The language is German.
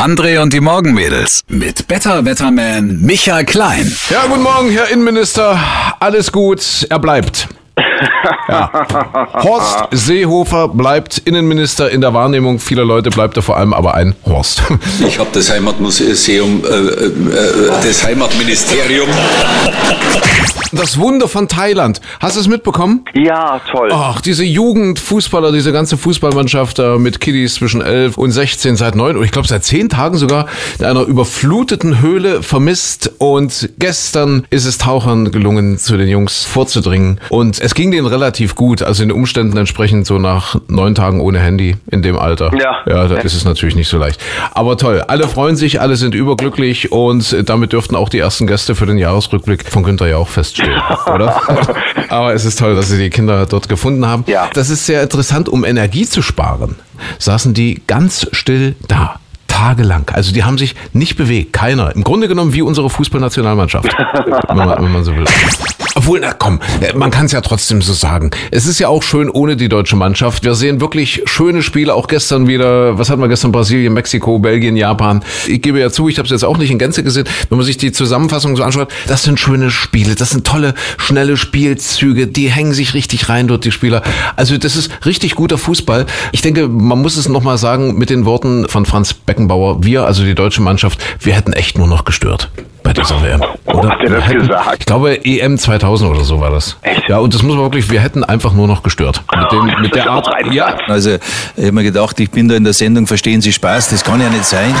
André und die Morgenmädels mit Better Wetterman Michael Klein. Ja, guten Morgen, Herr Innenminister. Alles gut, er bleibt. Ja. Horst Seehofer bleibt Innenminister in der Wahrnehmung vieler Leute, bleibt er vor allem aber ein Horst. Ich habe das Heimatmuseum, äh, äh, das Heimatministerium. Das Wunder von Thailand. Hast du es mitbekommen? Ja, toll. Ach, diese Jugendfußballer, diese ganze Fußballmannschaft da mit Kiddies zwischen 11 und 16 seit neun und ich glaube seit zehn Tagen sogar in einer überfluteten Höhle vermisst und gestern ist es Tauchern gelungen, zu den Jungs vorzudringen und es ging denen relativ gut, also in den Umständen entsprechend so nach neun Tagen ohne Handy in dem Alter. Ja. Ja, da ist es natürlich nicht so leicht. Aber toll, alle freuen sich, alle sind überglücklich und damit dürften auch die ersten Gäste für den Jahresrückblick von Günther ja auch feststehen, oder? Aber es ist toll, dass Sie die Kinder dort gefunden haben. Ja. Das ist sehr interessant, um Energie zu sparen, saßen die ganz still da. Tagelang. Also die haben sich nicht bewegt, keiner. Im Grunde genommen wie unsere Fußballnationalmannschaft, wenn, man, wenn man so will. Obwohl, na komm, man kann es ja trotzdem so sagen. Es ist ja auch schön ohne die deutsche Mannschaft. Wir sehen wirklich schöne Spiele, auch gestern wieder, was hatten wir gestern, Brasilien, Mexiko, Belgien, Japan. Ich gebe ja zu, ich habe es jetzt auch nicht in Gänze gesehen. Wenn man sich die Zusammenfassung so anschaut, das sind schöne Spiele, das sind tolle, schnelle Spielzüge, die hängen sich richtig rein dort, die Spieler. Also das ist richtig guter Fußball. Ich denke, man muss es nochmal sagen mit den Worten von Franz Beckenbauer. Wir, also die deutsche Mannschaft, wir hätten echt nur noch gestört bei dieser WM. Oder? Hat er das hätten, gesagt? Ich glaube, EM 2000 oder so war das. Echt? Ja, und das muss man wirklich, wir hätten einfach nur noch gestört. Mit, dem, mit der Art. Ja, Also ich habe mir gedacht, ich bin da in der Sendung, verstehen Sie Spaß, das kann ja nicht sein.